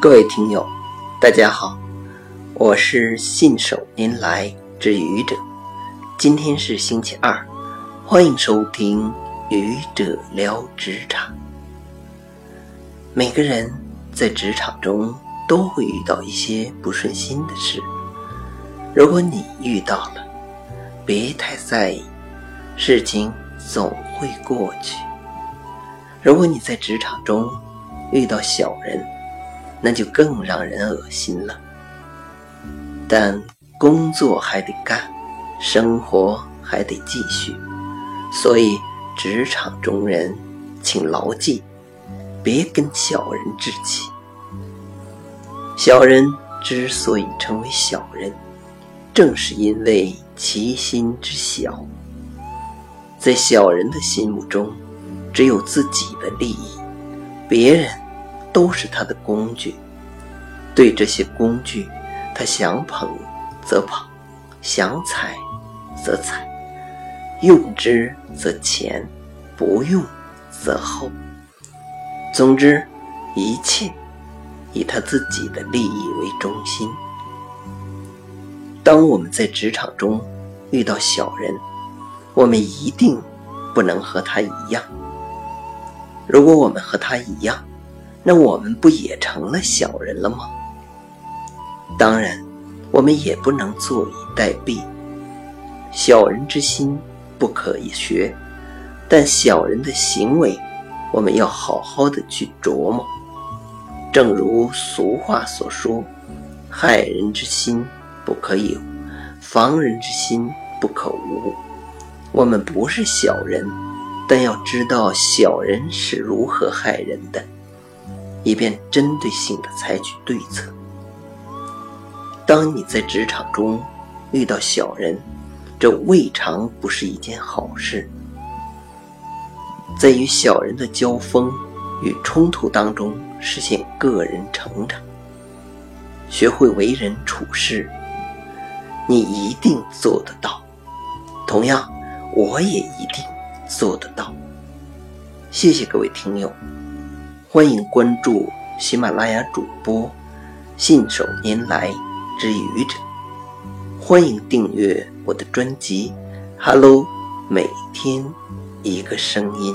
各位听友，大家好，我是信手拈来之愚者。今天是星期二，欢迎收听愚者聊职场。每个人在职场中都会遇到一些不顺心的事，如果你遇到了，别太在意，事情总会过去。如果你在职场中遇到小人，那就更让人恶心了。但工作还得干，生活还得继续，所以职场中人，请牢记，别跟小人置气。小人之所以成为小人，正是因为其心之小。在小人的心目中，只有自己的利益，别人。都是他的工具，对这些工具，他想捧则捧，想踩则踩，用之则前，不用则后。总之，一切以他自己的利益为中心。当我们在职场中遇到小人，我们一定不能和他一样。如果我们和他一样，那我们不也成了小人了吗？当然，我们也不能坐以待毙。小人之心不可以学，但小人的行为，我们要好好的去琢磨。正如俗话所说：“害人之心不可有，防人之心不可无。”我们不是小人，但要知道小人是如何害人的。以便针对性的采取对策。当你在职场中遇到小人，这未尝不是一件好事。在与小人的交锋与冲突当中，实现个人成长，学会为人处事，你一定做得到。同样，我也一定做得到。谢谢各位听友。欢迎关注喜马拉雅主播信手拈来之愚者，欢迎订阅我的专辑《Hello》，每天一个声音。